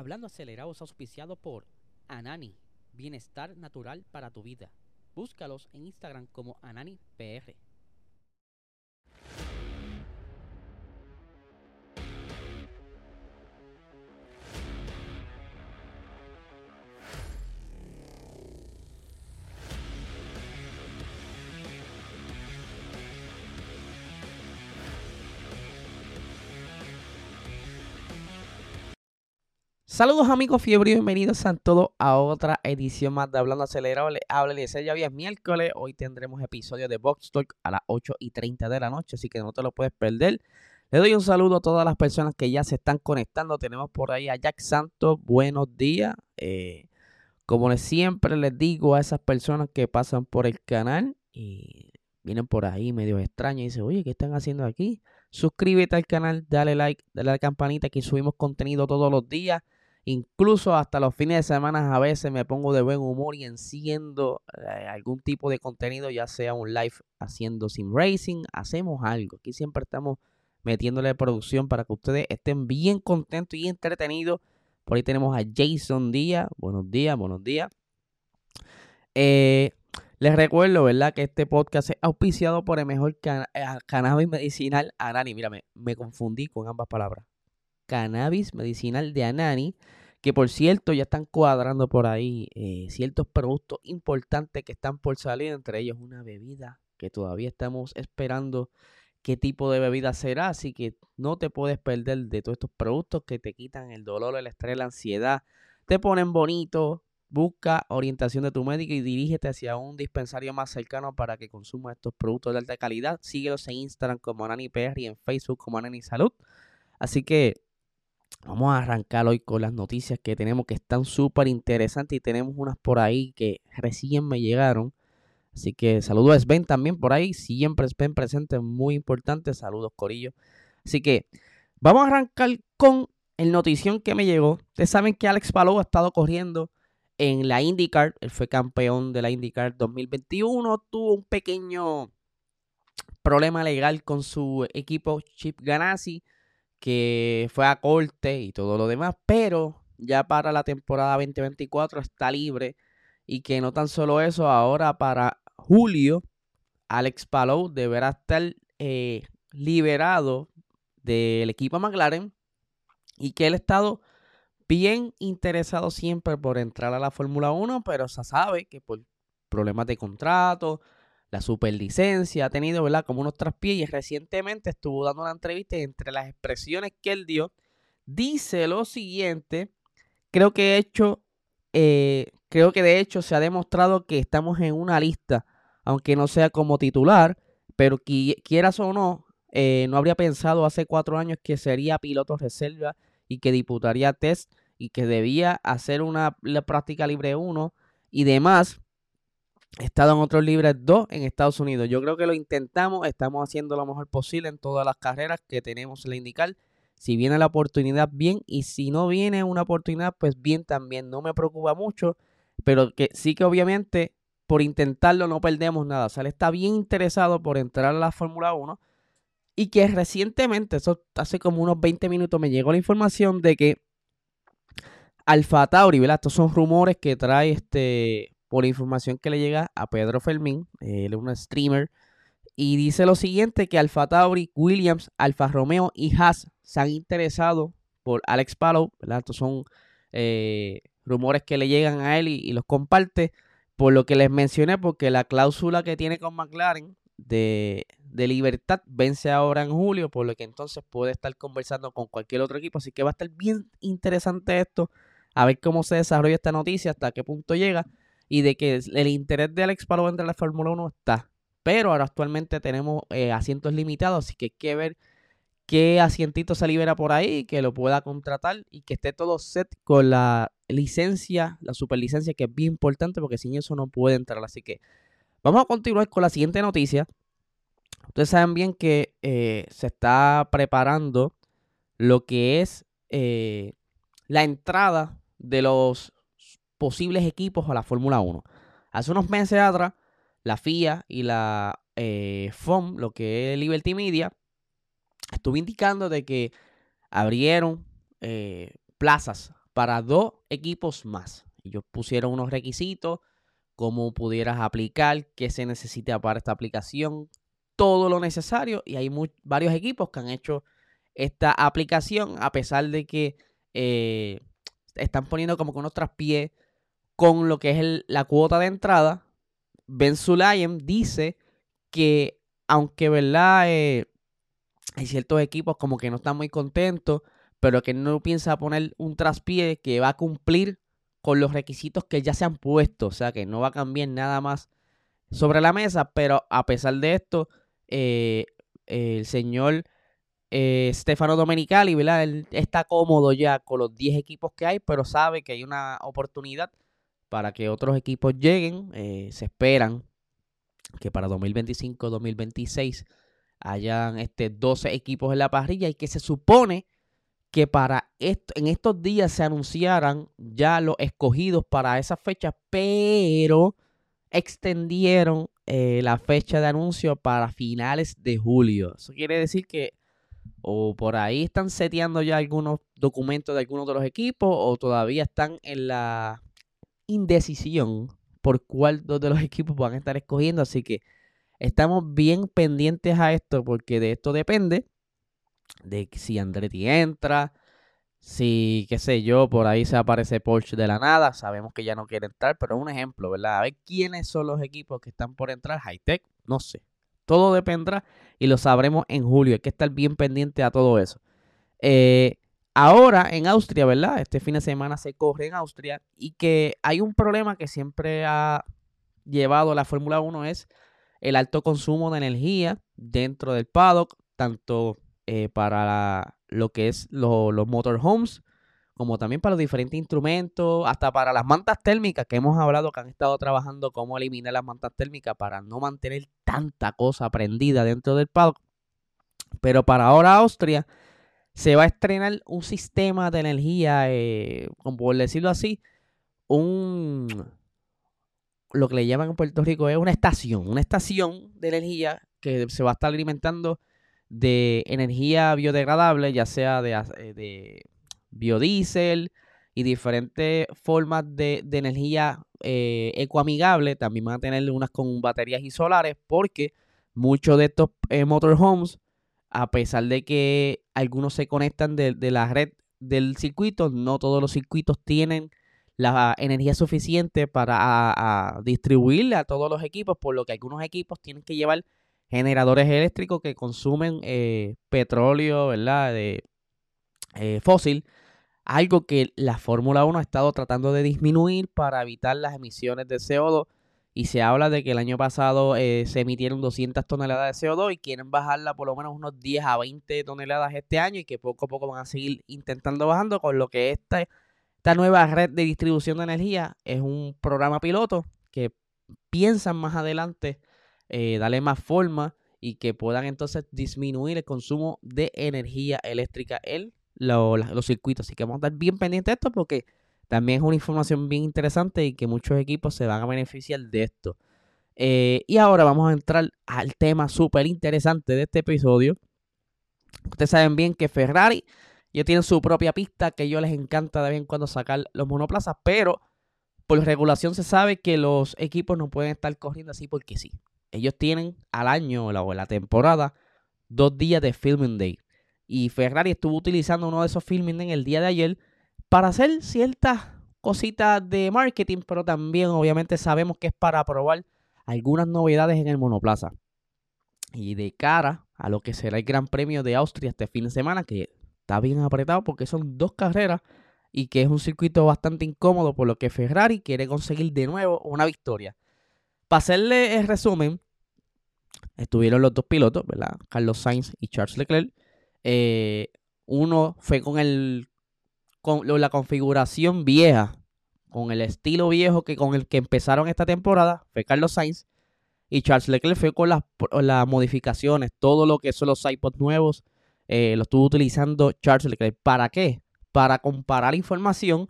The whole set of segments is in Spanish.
Hablando acelerado es auspiciado por Anani, bienestar natural para tu vida. Búscalos en Instagram como AnaniPR. Saludos amigos fiebre y bienvenidos a todos a otra edición más de Hablando Acelerado. Les habla Eliezer, ya es miércoles, hoy tendremos episodio de Box Talk a las 8 y 30 de la noche, así que no te lo puedes perder. Le doy un saludo a todas las personas que ya se están conectando. Tenemos por ahí a Jack Santos, buenos días. Eh, como siempre les digo a esas personas que pasan por el canal y vienen por ahí medio extraños y dicen, oye, ¿qué están haciendo aquí? Suscríbete al canal, dale like, dale a la campanita que subimos contenido todos los días. Incluso hasta los fines de semana a veces me pongo de buen humor y enciendo eh, algún tipo de contenido, ya sea un live haciendo sim racing, hacemos algo. Aquí siempre estamos metiéndole producción para que ustedes estén bien contentos y entretenidos. Por ahí tenemos a Jason Díaz. Buenos días, buenos días. Eh, les recuerdo, ¿verdad? Que este podcast es auspiciado por el mejor eh, cannabis medicinal Anani. Mírame, me confundí con ambas palabras cannabis medicinal de Anani, que por cierto ya están cuadrando por ahí eh, ciertos productos importantes que están por salir, entre ellos una bebida que todavía estamos esperando qué tipo de bebida será, así que no te puedes perder de todos estos productos que te quitan el dolor, el estrés, la ansiedad, te ponen bonito, busca orientación de tu médico y dirígete hacia un dispensario más cercano para que consumas estos productos de alta calidad. Síguelos en Instagram como AnaniPR y en Facebook como Anani Salud. Así que Vamos a arrancar hoy con las noticias que tenemos que están súper interesantes y tenemos unas por ahí que recién me llegaron. Así que saludos a Sven también por ahí. Siempre Sven presente, muy importante. Saludos, Corillo. Así que vamos a arrancar con el notición que me llegó. Ustedes saben que Alex Palou ha estado corriendo en la IndyCar. Él fue campeón de la IndyCar 2021. Tuvo un pequeño problema legal con su equipo Chip Ganassi que fue a corte y todo lo demás, pero ya para la temporada 2024 está libre. Y que no tan solo eso, ahora para julio Alex Palou deberá estar eh, liberado del equipo McLaren y que él ha estado bien interesado siempre por entrar a la Fórmula 1, pero se sabe que por problemas de contrato, la superlicencia, ha tenido, ¿verdad? Como unos traspiés y recientemente estuvo dando una entrevista y entre las expresiones que él dio, dice lo siguiente, creo que hecho, eh, creo que de hecho se ha demostrado que estamos en una lista, aunque no sea como titular, pero quieras o no, eh, no habría pensado hace cuatro años que sería piloto reserva y que diputaría test y que debía hacer una práctica libre 1 y demás He estado en otros libres dos en Estados Unidos. Yo creo que lo intentamos, estamos haciendo lo mejor posible en todas las carreras que tenemos en la indicar. Si viene la oportunidad, bien. Y si no viene una oportunidad, pues bien también. No me preocupa mucho. Pero que sí que obviamente por intentarlo no perdemos nada. O sea, él está bien interesado por entrar a la Fórmula 1. Y que recientemente, eso hace como unos 20 minutos, me llegó la información de que Alfa Tauri, ¿verdad? Estos son rumores que trae este por información que le llega a Pedro Fermín, él es un streamer, y dice lo siguiente, que Alfa Tauri, Williams, Alfa Romeo y Haas se han interesado por Alex Palou, ¿verdad? Estos son eh, rumores que le llegan a él y, los comparte, por lo que les mencioné, porque la cláusula que tiene con McLaren de, de, libertad vence ahora en julio, por lo que entonces puede estar conversando con cualquier otro equipo, así que va a estar bien interesante esto, a ver cómo se desarrolla esta noticia, hasta qué punto llega y de que el interés de Alex Palou entre la Fórmula 1 está. Pero ahora actualmente tenemos eh, asientos limitados, así que hay que ver qué asientito se libera por ahí, que lo pueda contratar y que esté todo set con la licencia, la superlicencia, que es bien importante porque sin eso no puede entrar. Así que vamos a continuar con la siguiente noticia. Ustedes saben bien que eh, se está preparando lo que es eh, la entrada de los posibles equipos a la Fórmula 1. Hace unos meses atrás, la FIA y la eh, FOM, lo que es Liberty Media, estuvo indicando de que abrieron eh, plazas para dos equipos más. Ellos pusieron unos requisitos, cómo pudieras aplicar, qué se necesita para esta aplicación, todo lo necesario. Y hay varios equipos que han hecho esta aplicación, a pesar de que eh, están poniendo como que unos traspiés con lo que es la cuota de entrada. Ben Sulayem dice que, aunque verdad, eh, hay ciertos equipos como que no están muy contentos, pero que no piensa poner un traspié que va a cumplir con los requisitos que ya se han puesto, o sea que no va a cambiar nada más sobre la mesa, pero a pesar de esto, eh, el señor eh, Stefano Domenicali, ¿verdad? Él está cómodo ya con los 10 equipos que hay, pero sabe que hay una oportunidad para que otros equipos lleguen. Eh, se esperan que para 2025-2026 hayan este, 12 equipos en la parrilla y que se supone que para esto, en estos días se anunciaran ya los escogidos para esa fecha, pero extendieron eh, la fecha de anuncio para finales de julio. Eso quiere decir que o por ahí están seteando ya algunos documentos de algunos de los equipos o todavía están en la indecisión por cuál de los equipos van a estar escogiendo. Así que estamos bien pendientes a esto porque de esto depende de si Andretti entra, si, qué sé yo, por ahí se aparece Porsche de la nada, sabemos que ya no quiere entrar, pero un ejemplo, ¿verdad? A ver quiénes son los equipos que están por entrar, Hightech, no sé. Todo dependerá y lo sabremos en julio. Hay que estar bien pendiente a todo eso. Eh, ahora en Austria, ¿verdad? Este fin de semana se corre en Austria y que hay un problema que siempre ha llevado la Fórmula 1 es el alto consumo de energía dentro del paddock, tanto eh, para lo que es los motorhomes, como también para los diferentes instrumentos, hasta para las mantas térmicas que hemos hablado que han estado trabajando cómo eliminar las mantas térmicas para no mantener tanta cosa prendida dentro del paddock. Pero para ahora Austria se va a estrenar un sistema de energía, eh, como por decirlo así, un lo que le llaman en Puerto Rico es una estación, una estación de energía que se va a estar alimentando de energía biodegradable, ya sea de, eh, biodiesel y diferentes formas de, energía eh, ecoamigable. También van a tener unas con baterías y solares porque muchos de estos eh, motorhomes, a pesar de que algunos se conectan de, la red del circuito, no todos los circuitos tienen la energía suficiente para distribuirla a todos los equipos, por lo que algunos equipos tienen que llevar generadores eléctricos que consumen eh, petróleo, ¿verdad? De, eh, fósil. Algo que la Fórmula 1 ha estado tratando de disminuir para evitar las emisiones de CO2. Y se habla de que el año pasado eh, se emitieron 200 toneladas de CO2 y quieren bajarla por lo menos unos 10 a 20 toneladas este año y que poco a poco van a seguir intentando bajando, con lo que esta, esta nueva red de distribución de energía es un programa piloto que piensan más adelante eh, darle más forma y que puedan entonces disminuir el consumo de energía eléctrica en los circuitos. Así que vamos a estar bien pendientes de esto porque también es una información bien interesante y que muchos equipos se van a beneficiar de esto. Eh, y ahora vamos a entrar al tema súper interesante de este episodio. Ustedes saben bien que Ferrari ya tienen su propia pista, que ellos les encanta de vez en cuando sacar los monoplazas, pero por regulación se sabe que los equipos no pueden estar corriendo así porque sí ellos tienen al año o la temporada dos días de filming day. Y Ferrari estuvo utilizando uno de esos filming en el día de ayer para hacer ciertas cositas de marketing, pero también obviamente sabemos que es para probar algunas novedades en el monoplaza. Y de cara a lo que será el Gran Premio de Austria este fin de semana, que está bien apretado porque son dos carreras y que es un circuito bastante incómodo, por lo que Ferrari quiere conseguir de nuevo una victoria. Para hacerle el resumen, estuvieron los dos pilotos, ¿verdad? Carlos Sainz y Charles Leclerc. Eh, uno fue con el con la configuración vieja, con el estilo viejo que con el que empezaron esta temporada, fue Carlos Sainz. Y Charles Leclerc fue con las, modificaciones, todo lo que son los iPods nuevos, eh, lo estuvo utilizando Charles Leclerc. ¿Para qué? Para comparar información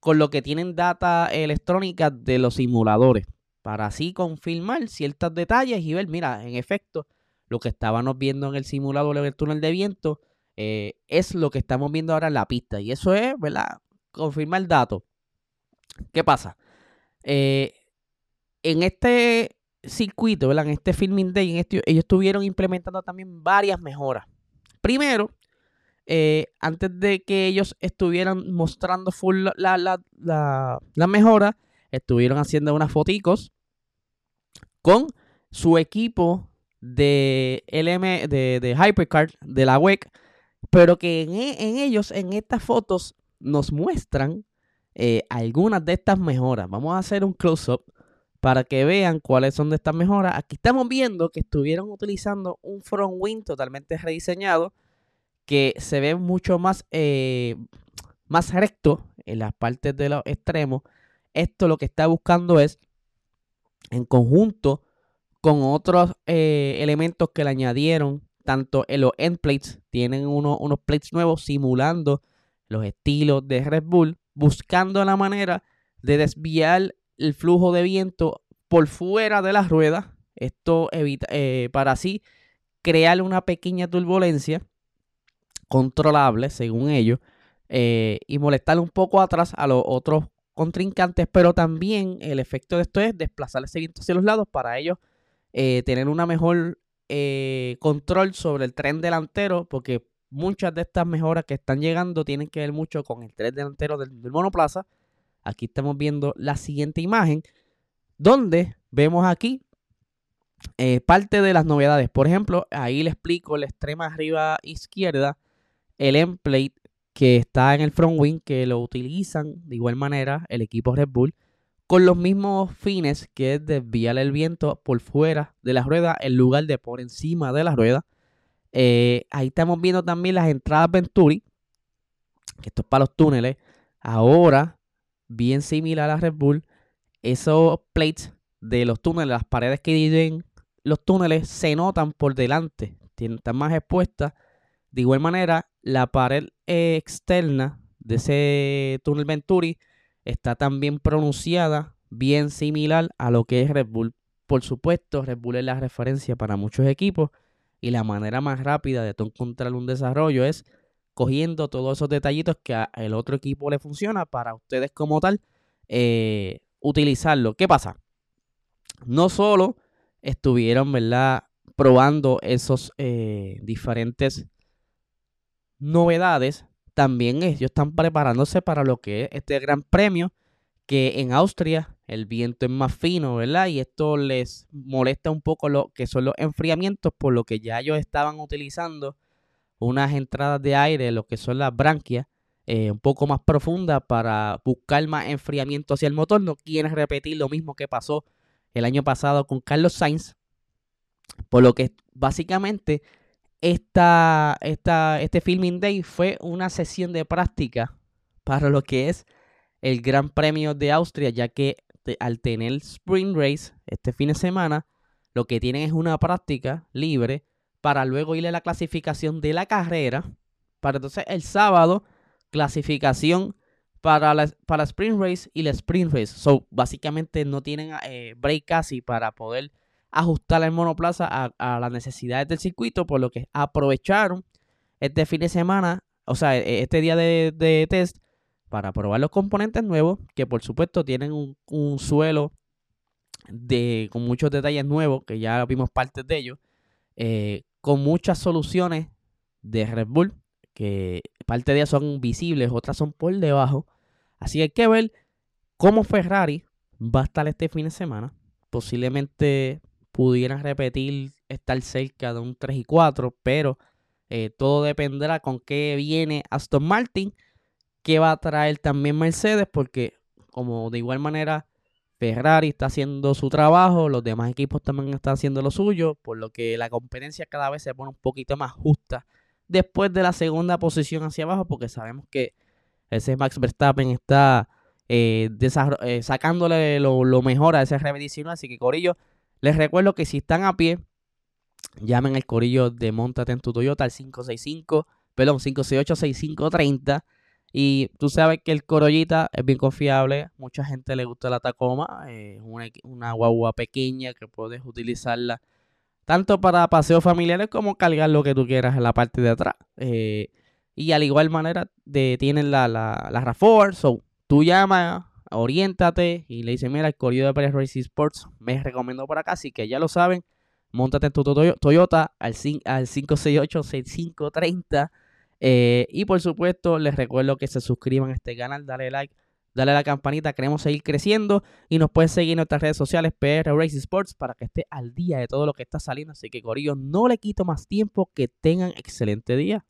con lo que tienen data electrónica de los simuladores para así confirmar ciertos detalles y ver, mira, en efecto, lo que estábamos viendo en el simulador del túnel de viento eh, es lo que estamos viendo ahora en la pista. Y eso es, ¿verdad? confirma el dato. ¿Qué pasa? Eh, en este circuito, ¿verdad? en este Filming Day, en este, ellos estuvieron implementando también varias mejoras. Primero, eh, antes de que ellos estuvieran mostrando full la, la, la, mejora, estuvieron haciendo unas foticos con su equipo de LM, de, de Hypercard, de la WEC, pero que en, en, ellos, en estas fotos, nos muestran eh, algunas de estas mejoras. Vamos a hacer un close-up para que vean cuáles son de estas mejoras. Aquí estamos viendo que estuvieron utilizando un front wing totalmente rediseñado que se ve mucho más, eh, más recto en las partes de los extremos. Esto lo que está buscando es, en conjunto con otros eh, elementos que le añadieron, tanto en los end plates, tienen unos plates nuevos simulando los estilos de Red Bull, buscando la manera de desviar el flujo de viento por fuera de las ruedas. Esto evita, eh, para así crear una pequeña turbulencia controlable, según ellos, eh, y molestar un poco atrás a los otros contrincantes, pero también el efecto de esto es desplazar ese viento hacia los lados para ellos eh, tener una mejor control sobre el tren delantero, porque muchas de estas mejoras que están llegando tienen que ver mucho con el tren delantero del monoplaza Aquí estamos viendo la siguiente imagen, donde vemos aquí eh, parte de las novedades. Por ejemplo, ahí le explico la extrema arriba izquierda, el emplate que está en el front wing, que lo utilizan de igual manera el equipo Red Bull, con los mismos fines que es desviar el viento por fuera de la rueda en lugar de por encima de la rueda. Eh, ahí estamos viendo también las entradas Venturi, que esto es para los túneles. Ahora bien similar a Red Bull, esos plates de los túneles, las paredes que dividen los túneles se notan por delante, están más expuestas. De igual manera, la pared externa de ese túnel Venturi está también pronunciada, bien similar a lo que es Red Bull. Por supuesto, Red Bull es la referencia para muchos equipos y la manera más rápida de encontrar un desarrollo es cogiendo todos esos detallitos que al otro equipo le funciona para ustedes como tal eh, utilizarlo. ¿Qué pasa? No solo estuvieron, ¿verdad? Probando esos eh, diferentes novedades, también ellos están preparándose para lo que es este gran premio, que en Austria el viento es más fino, ¿verdad? Y esto les molesta un poco lo que son los enfriamientos, por lo que ya ellos estaban utilizando unas entradas de aire, lo que son las branquias, eh, un poco más profundas para buscar más enfriamiento hacia el motor. No quieren repetir lo mismo que pasó el año pasado con Carlos Sainz. Por lo que básicamente esta, esta, este Filming Day fue una sesión de práctica para lo que es el Gran Premio de Austria, ya que al tener Spring Race este fin de semana, lo que tienen es una práctica libre para luego ir a la clasificación de la carrera. Para entonces el sábado, clasificación para la, para Sprint Race y la Sprint Race. So, básicamente no tienen eh, break casi para poder ajustar el monoplaza a, las necesidades del circuito, por lo que aprovecharon este fin de semana, o sea, e, este día de, test, para probar los componentes nuevos, que por supuesto tienen un, suelo de, con muchos detalles nuevos, que ya vimos partes de ellos. Eh, con muchas soluciones de Red Bull, que parte de ellas son visibles, otras son por debajo. Así que hay que ver cómo Ferrari va a estar este fin de semana. Posiblemente pudieran repetir estar cerca de un 3 y 4, pero eh, todo dependerá con qué viene Aston Martin, qué va a traer también Mercedes, porque como de igual manera Ferrari está haciendo su trabajo, los demás equipos también están haciendo lo suyo, por lo que la competencia cada vez se pone un poquito más justa después de la segunda posición hacia abajo, porque sabemos que ese Max Verstappen está eh, eh, sacándole lo, mejor a ese RB19, así que Corillo, les recuerdo que si están a pie, llamen al Corillo de Montate en tu Toyota al 565, perdón, 568-6530 y tú sabes que el Corollita es bien confiable, mucha gente le gusta la Tacoma, es una, guagua pequeña que puedes utilizarla tanto para paseos familiares como cargar lo que tú quieras en la parte de atrás. Eh, Y al igual manera de, tienen la, la, la RAV4. So, tú llamas, oriéntate y le dices, mira, el corrido de Pérez Racing Sports me recomiendo por acá. Así que ya lo saben, montate en tu Toyota al, al 568-6530. Eh, y por supuesto, les recuerdo que se suscriban a este canal, dale like, dale a la campanita, queremos seguir creciendo y nos puedes seguir en nuestras redes sociales PR Racing Sports para que esté al día de todo lo que está saliendo. Así que Corillo, no le quito más tiempo, que tengan excelente día.